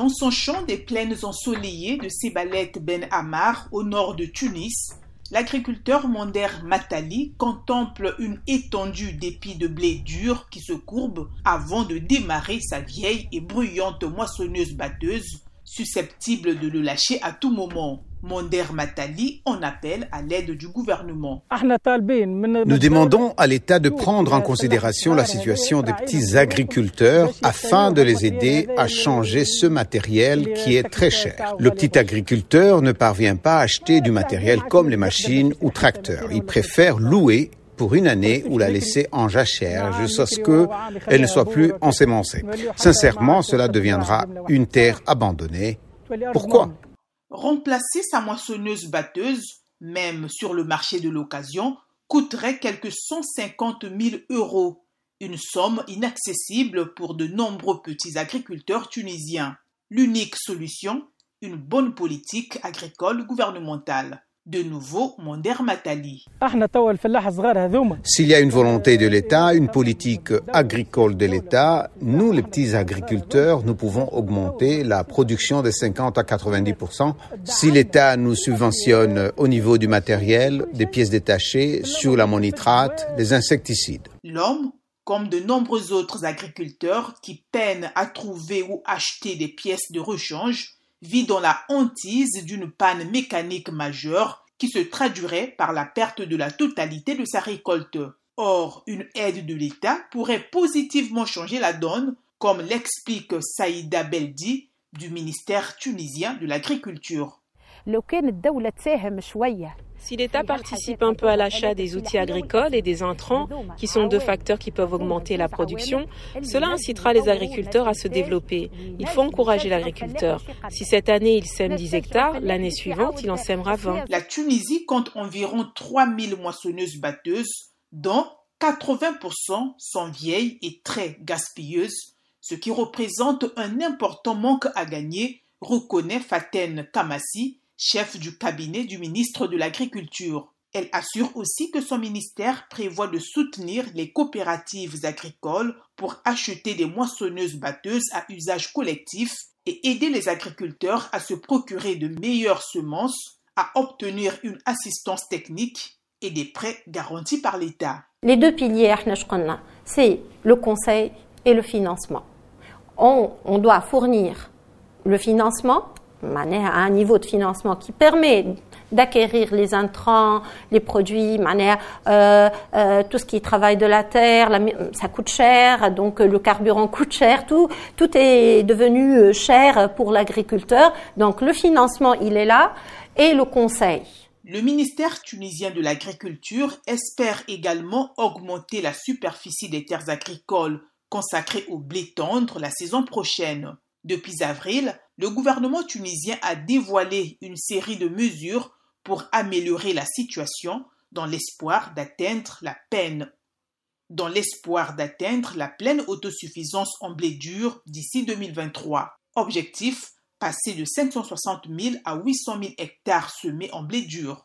Dans son champ des plaines ensoleillées de Sebalet Ben Amar, au nord de Tunis, l'agriculteur Monder Matali contemple une étendue d'épis de blé dur qui se courbent avant de démarrer sa vieille et bruyante moissonneuse batteuse, susceptible de le lâcher à tout moment. Monder Matali en appelle à l'aide du gouvernement. Nous demandons à l'État de prendre en considération la situation des petits agriculteurs afin de les aider à changer ce matériel qui est très cher. Le petit agriculteur ne parvient pas à acheter du matériel comme les machines ou tracteurs. Il préfère louer pour une année ou la laisser en jachère jusqu'à ce qu'elle ne soit plus ensémencée. Sincèrement, cela deviendra une terre abandonnée. Pourquoi Remplacer sa moissonneuse batteuse, même sur le marché de l'occasion, coûterait quelques 150 000 euros, une somme inaccessible pour de nombreux petits agriculteurs tunisiens. L'unique solution, une bonne politique agricole gouvernementale. De nouveau, Monder Matali. S'il y a une volonté de l'État, une politique agricole de l'État, nous, les petits agriculteurs, nous pouvons augmenter la production de 50 à 90% Si l'État nous subventionne au niveau du matériel, des pièces détachées, sur l'ammonitrate, les insecticides. L'homme, comme de nombreux autres agriculteurs qui peinent à trouver ou acheter des pièces de rechange, vit dans la hantise d'une panne mécanique majeure qui se traduirait par la perte de la totalité de sa récolte. Or, une aide de l'État pourrait positivement changer la donne, comme l'explique Saïda Beldi du ministère tunisien de l'Agriculture. Si l'État participe un peu à l'achat des outils agricoles et des intrants, qui sont deux facteurs qui peuvent augmenter la production, cela incitera les agriculteurs à se développer. Il faut encourager l'agriculteur. Si cette année il sème 10 hectares, l'année suivante il en sèmera 20. La Tunisie compte environ 3000 moissonneuses batteuses, dont 80% sont vieilles et très gaspilleuses, ce qui représente un important manque à gagner, reconnaît Faten Kamassi, chef du cabinet du ministre de l'Agriculture. Elle assure aussi que son ministère prévoit de soutenir les coopératives agricoles pour acheter des moissonneuses batteuses à usage collectif et aider les agriculteurs à se procurer de meilleures semences, à obtenir une assistance technique et des prêts garantis par l'État. Les deux piliers, c'est le conseil et le financement. On, on doit fournir le financement à un niveau de financement qui permet d'acquérir les intrants, les produits, euh, euh, tout ce qui travaille de la terre, ça coûte cher, donc le carburant coûte cher, tout, tout est devenu euh, cher pour l'agriculteur. Donc le financement, il est là, et le conseil. Le ministère tunisien de l'Agriculture espère également augmenter la superficie des terres agricoles consacrées au blé tendre la saison prochaine. Depuis avril, le gouvernement tunisien a dévoilé une série de mesures pour améliorer la situation dans l'espoir d'atteindre la peine dans l'espoir d'atteindre la pleine autosuffisance en blé dur d'ici 2023. Objectif passer de 560 000 à 800 000 hectares semés en blé dur.